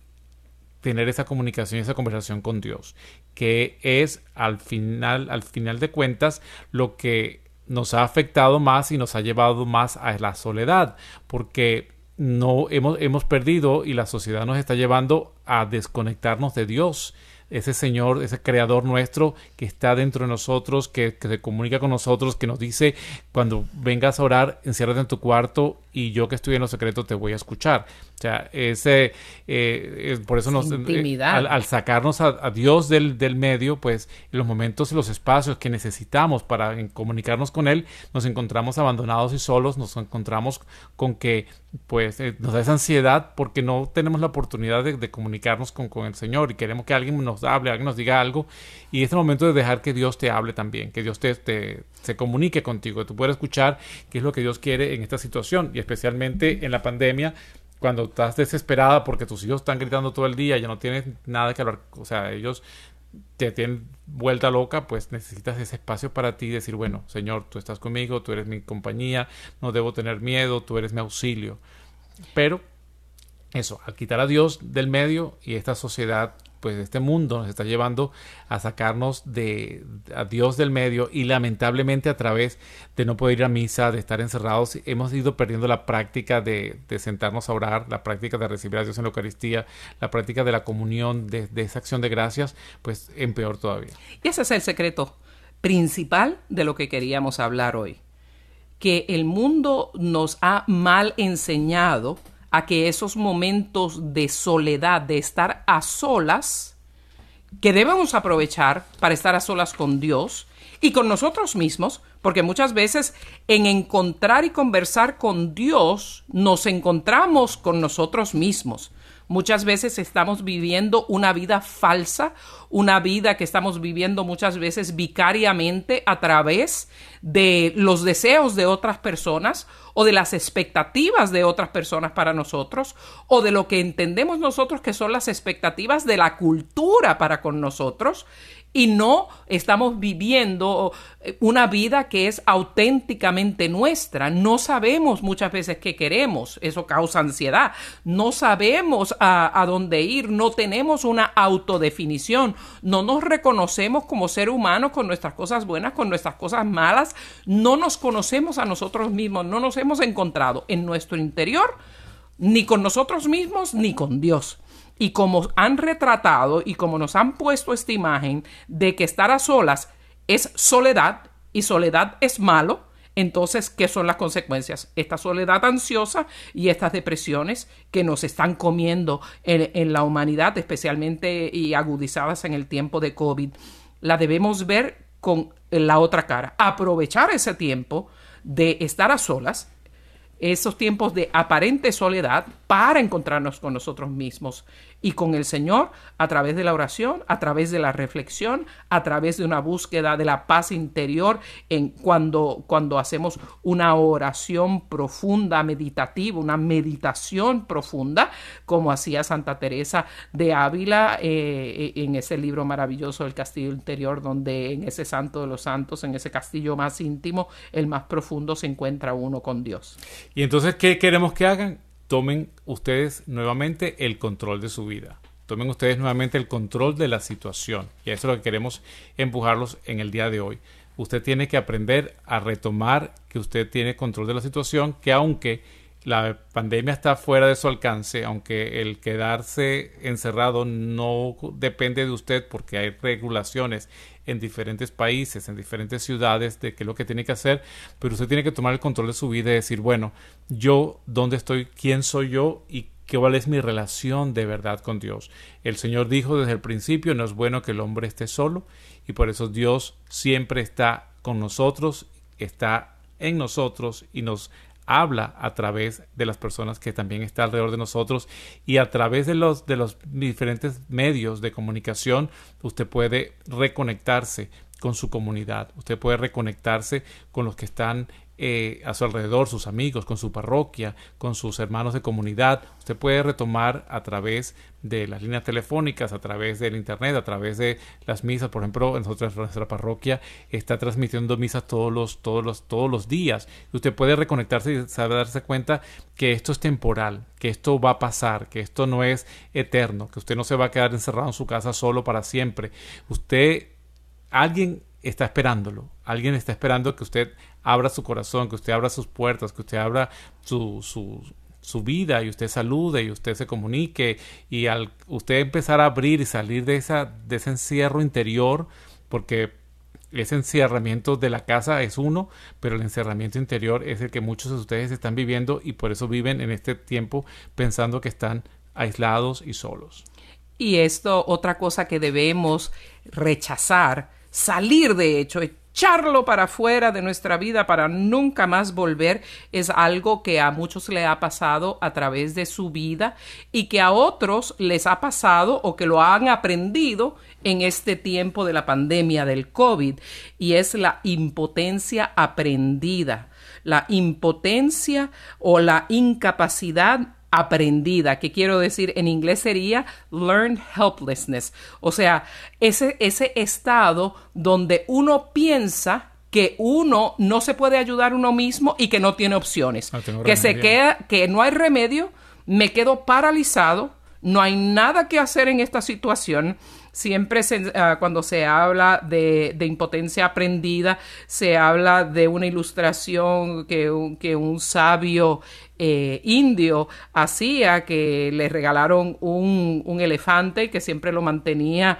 tener esa comunicación y esa conversación con Dios, que es al final, al final de cuentas, lo que nos ha afectado más y nos ha llevado más a la soledad, porque no hemos, hemos perdido y la sociedad nos está llevando a desconectarnos de Dios ese Señor, ese Creador nuestro que está dentro de nosotros, que, que, se comunica con nosotros, que nos dice, cuando vengas a orar, enciérrate en tu cuarto y yo que estoy en los secretos te voy a escuchar. O sea, ese, eh, por eso nos, eh, al, al, sacarnos a, a Dios del, del, medio, pues en los momentos y los espacios que necesitamos para comunicarnos con Él, nos encontramos abandonados y solos, nos encontramos con que pues eh, nos da esa ansiedad porque no tenemos la oportunidad de, de comunicarnos con, con, el Señor y queremos que alguien nos hable, alguien nos diga algo y este momento de dejar que Dios te hable también, que Dios te, te se comunique contigo, tú puedas escuchar qué es lo que Dios quiere en esta situación y especialmente en la pandemia cuando estás desesperada porque tus hijos están gritando todo el día, ya no tienes nada que hablar, o sea, ellos te tienen vuelta loca, pues necesitas ese espacio para ti y decir, bueno, Señor, tú estás conmigo, tú eres mi compañía, no debo tener miedo, tú eres mi auxilio. Pero eso, al quitar a Dios del medio y esta sociedad pues este mundo nos está llevando a sacarnos de a Dios del medio y lamentablemente a través de no poder ir a misa, de estar encerrados, hemos ido perdiendo la práctica de, de sentarnos a orar, la práctica de recibir a Dios en la Eucaristía, la práctica de la comunión, de, de esa acción de gracias, pues en peor todavía. Y ese es el secreto principal de lo que queríamos hablar hoy que el mundo nos ha mal enseñado a que esos momentos de soledad, de estar a solas, que debemos aprovechar para estar a solas con Dios y con nosotros mismos, porque muchas veces en encontrar y conversar con Dios nos encontramos con nosotros mismos. Muchas veces estamos viviendo una vida falsa, una vida que estamos viviendo muchas veces vicariamente a través de los deseos de otras personas o de las expectativas de otras personas para nosotros o de lo que entendemos nosotros que son las expectativas de la cultura para con nosotros y no estamos viviendo eh, una vida que es auténticamente nuestra. No sabemos muchas veces qué queremos, eso causa ansiedad. No sabemos a, dónde ir, no tenemos una autodefinición, no nos reconocemos como ser humanos con nuestras cosas buenas, con nuestras cosas malas, no nos conocemos a nosotros mismos, no nos hemos encontrado en nuestro interior ni con nosotros mismos ni con Dios. Y como han retratado y como nos han puesto esta imagen de que estar a solas es soledad y soledad es malo, entonces, ¿qué son las consecuencias? Esta soledad ansiosa y estas depresiones que nos están comiendo en, en, la humanidad, especialmente y agudizadas en el tiempo de COVID, la debemos ver con la otra cara. Aprovechar ese tiempo de estar a solas, esos tiempos de aparente soledad para encontrarnos con nosotros mismos y con el Señor a través de la oración, a través de la reflexión, a través de una búsqueda de la paz interior en cuando, cuando hacemos una oración profunda, meditativa, una meditación profunda, como hacía Santa Teresa de Ávila eh, en ese libro maravilloso El Castillo Interior, donde en ese santo de los santos, en ese castillo más íntimo, el más profundo, se encuentra uno con Dios. Y entonces, ¿qué queremos que hagan? Tomen ustedes nuevamente el control de su vida. Tomen ustedes nuevamente el control de la situación. Y eso es lo que queremos empujarlos en el día de hoy. Usted tiene que aprender a retomar que usted tiene control de la situación, que aunque la pandemia está fuera de su alcance, aunque el quedarse encerrado no depende de usted porque hay regulaciones en diferentes países, en diferentes ciudades de qué es lo que tiene que hacer, pero usted tiene que tomar el control de su vida y decir, bueno, yo, ¿dónde estoy? ¿Quién soy yo? ¿Y cuál es mi relación de verdad con Dios? El Señor dijo desde el principio, no es bueno que el hombre esté solo y por eso Dios siempre está con nosotros, está en nosotros y nos habla a través de las personas que también están alrededor de nosotros y a través de los, de los diferentes medios de comunicación usted puede reconectarse con su comunidad, usted puede reconectarse con los que están eh, a su alrededor, sus amigos, con su parroquia, con sus hermanos de comunidad. Usted puede retomar a través de las líneas telefónicas, a través del internet, a través de las misas. Por ejemplo, nosotros, nuestra parroquia está transmitiendo misas todos los, todos los, todos los días. Usted puede reconectarse y saber darse cuenta que esto es temporal, que esto va a pasar, que esto no es eterno, que usted no se va a quedar encerrado en su casa solo para siempre. Usted, alguien está esperándolo. Alguien está esperando que usted abra su corazón, que usted abra sus puertas, que usted abra su, su, su vida y usted salude y usted se comunique y al usted empezar a abrir y salir de, esa, de ese encierro interior, porque ese encerramiento de la casa es uno, pero el encerramiento interior es el que muchos de ustedes están viviendo y por eso viven en este tiempo pensando que están aislados y solos. Y esto, otra cosa que debemos rechazar salir de hecho, echarlo para afuera de nuestra vida para nunca más volver es algo que a muchos le ha pasado a través de su vida y que a otros les ha pasado o que lo han aprendido en este tiempo de la pandemia del COVID y es la impotencia aprendida, la impotencia o la incapacidad aprendida, que quiero decir en inglés sería learned helplessness, o sea, ese, ese estado donde uno piensa que uno no se puede ayudar uno mismo y que no tiene opciones, no que se queda, que no hay remedio, me quedo paralizado, no hay nada que hacer en esta situación. Siempre se, uh, cuando se habla de, de, impotencia aprendida, se habla de una ilustración que un, que un sabio eh, indio hacía, que le regalaron un, un elefante que siempre lo mantenía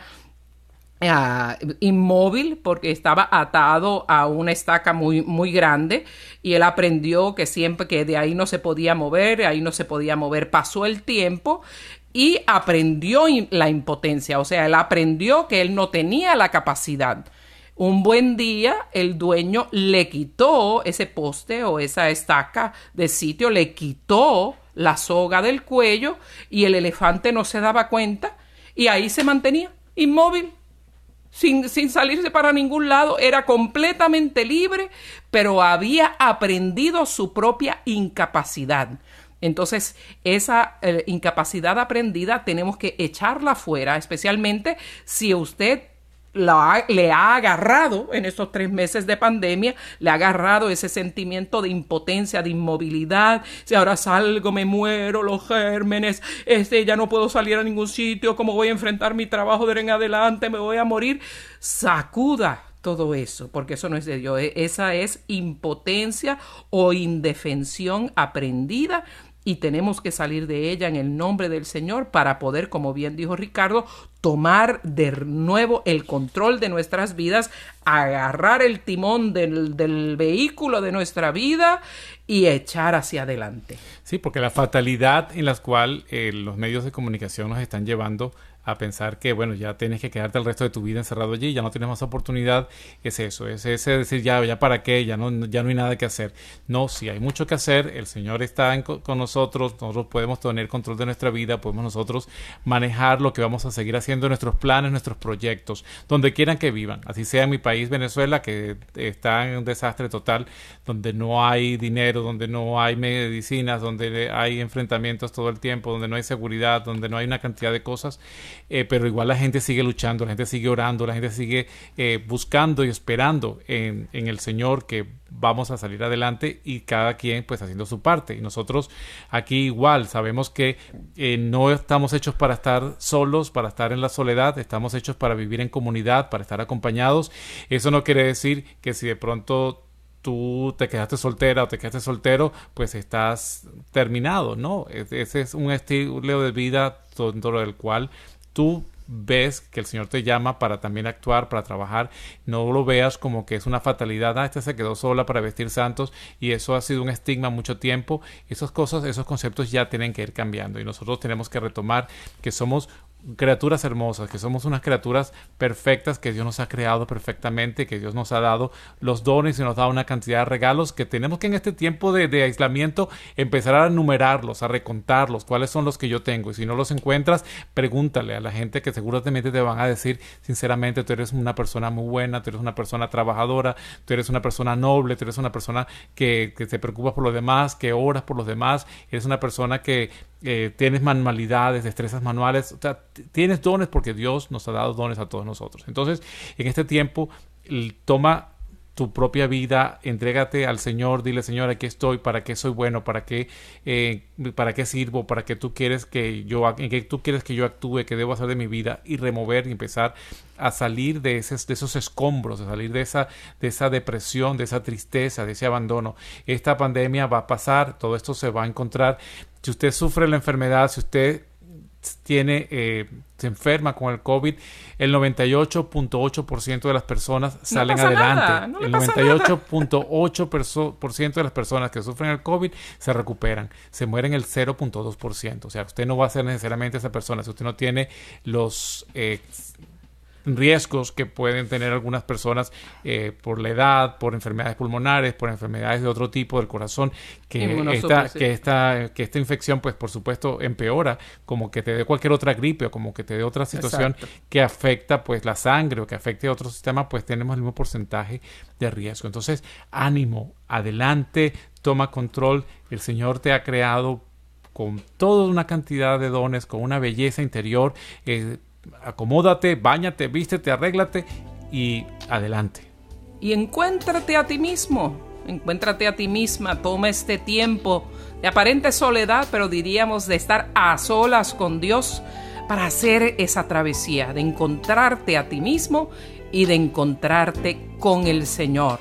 ah, inmóvil porque estaba atado a una estaca muy, muy grande y él aprendió que siempre que de ahí no se podía mover, ahí no se podía mover, pasó el tiempo y aprendió la impotencia, o sea, él aprendió que él no tenía la capacidad. Un buen día el dueño le quitó ese poste o esa estaca de sitio, le quitó la soga del cuello y el elefante no se daba cuenta y ahí se mantenía inmóvil sin, sin salirse para ningún lado, era completamente libre, pero había aprendido su propia incapacidad. Entonces, esa eh, incapacidad aprendida tenemos que echarla fuera, especialmente si usted la le ha agarrado en estos tres meses de pandemia, le ha agarrado ese sentimiento de impotencia, de inmovilidad. Si ahora salgo, me muero, los gérmenes, este, ya no puedo salir a ningún sitio, ¿cómo voy a enfrentar mi trabajo de en adelante? Me voy a morir. Sacuda todo eso, porque eso no es de Dios. E- Esa es impotencia o indefensión aprendida y tenemos que salir de ella en el nombre del Señor para poder, como bien dijo Ricardo, tomar de nuevo el control de nuestras vidas, agarrar el timón del, del vehículo de nuestra vida y echar hacia adelante. Sí, porque la fatalidad en la cual eh, los medios de comunicación nos están llevando a pensar que, bueno, ya tienes que quedarte el resto de tu vida encerrado allí, ya no tienes más oportunidad, es eso, es ese decir, ya, ya para qué, ya no, ya no hay nada que hacer. No, si hay mucho que hacer, el Señor está en co- con nosotros, nosotros podemos tener control de nuestra vida, podemos nosotros manejar lo que vamos a seguir haciendo, nuestros planes, nuestros proyectos, donde quieran que vivan, así sea en mi país, Venezuela, que está en un desastre total, donde no hay dinero, donde no hay medicinas, donde hay enfrentamientos todo el tiempo, donde no hay seguridad, donde no hay una cantidad de cosas, eh, pero igual la gente sigue luchando, la gente sigue orando, la gente sigue eh, buscando y esperando en, en el Señor que vamos a salir adelante y cada quien pues haciendo su parte. Y nosotros aquí igual sabemos que eh, no estamos hechos para estar solos, para estar en la soledad, estamos hechos para vivir en comunidad, para estar acompañados. Eso no quiere decir que si de pronto tú te quedaste soltera o te quedaste soltero, pues estás terminado, ¿no? Es- Ese es un estilo de vida dentro del cual tú ves que el Señor te llama para también actuar, para trabajar, no lo veas como que es una fatalidad, ah, esta se quedó sola para vestir santos y eso ha sido un estigma mucho tiempo, esas cosas, esos conceptos ya tienen que ir cambiando y nosotros tenemos que retomar que somos criaturas hermosas, que somos unas criaturas perfectas, que Dios nos ha creado perfectamente, que Dios nos ha dado los dones y nos da una cantidad de regalos que tenemos que en este tiempo de, aislamiento empezar a numerarlos, a recontarlos, cuáles son los que yo tengo. Y si no los encuentras, pregúntale a la gente que seguramente te van a decir, sinceramente, tú eres una persona muy buena, tú eres una persona trabajadora, tú eres una persona noble, tú eres una persona que, que te preocupas por los demás, que oras por los demás, eres una persona que eh, tienes manualidades, destrezas manuales, o sea, tienes dones porque Dios nos ha dado dones a todos nosotros. Entonces, en este tiempo, toma tu propia vida, entrégate al Señor, dile Señor, aquí estoy, para qué soy bueno, para qué, eh, para qué sirvo, para qué tú quieres que yo, en qué tú quieres que yo actúe, que debo hacer de mi vida y remover y empezar a salir de, esos, de esos escombros, de salir de esa, de esa depresión, de esa tristeza, de ese abandono. Esta pandemia va a pasar, todo esto se va a encontrar. Si usted sufre la enfermedad, si usted tiene eh, se enferma con el COVID, el 98.8% de las personas salen adelante. no el pasa nada. 98.8% de las personas que sufren el COVID se recuperan. Se mueren el 0.2%. O sea, usted no va a ser necesariamente esa persona. Si usted no tiene los eh, riesgos que pueden tener algunas personas eh, por la edad, por enfermedades pulmonares, por enfermedades de otro tipo del corazón, que esta, que esta, que esta infección, pues por supuesto, empeora, como que te dé cualquier otra gripe o como que te dé otra situación Exacto. que afecta pues la sangre o que afecte a otro sistema, pues tenemos el mismo porcentaje de riesgo. Entonces, ánimo, adelante, toma control, el Señor te ha creado con toda una cantidad de dones, con una belleza interior. eh, acomódate, bañate, vístete, arréglate y adelante. y encuéntrate a ti mismo, encuéntrate a ti misma, toma este tiempo de aparente soledad, pero diríamos de estar a solas con Dios para hacer esa travesía, de encontrarte a ti mismo y de encontrarte con el Señor.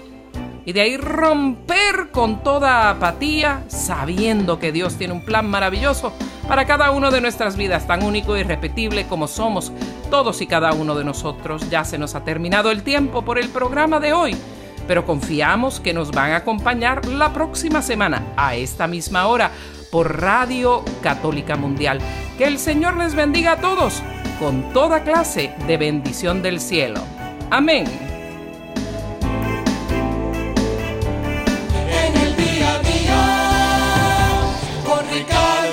Y de ahí romper con toda apatía, sabiendo que Dios tiene un plan maravilloso para cada uno de nuestras vidas, tan único y irrepetible como somos todos y cada uno de nosotros. Ya se nos ha terminado el tiempo por el programa de hoy, pero confiamos que nos van a acompañar la próxima semana a esta misma hora por Radio Católica Mundial. Que el Señor les bendiga a todos con toda clase de bendición del cielo. Amén. we got.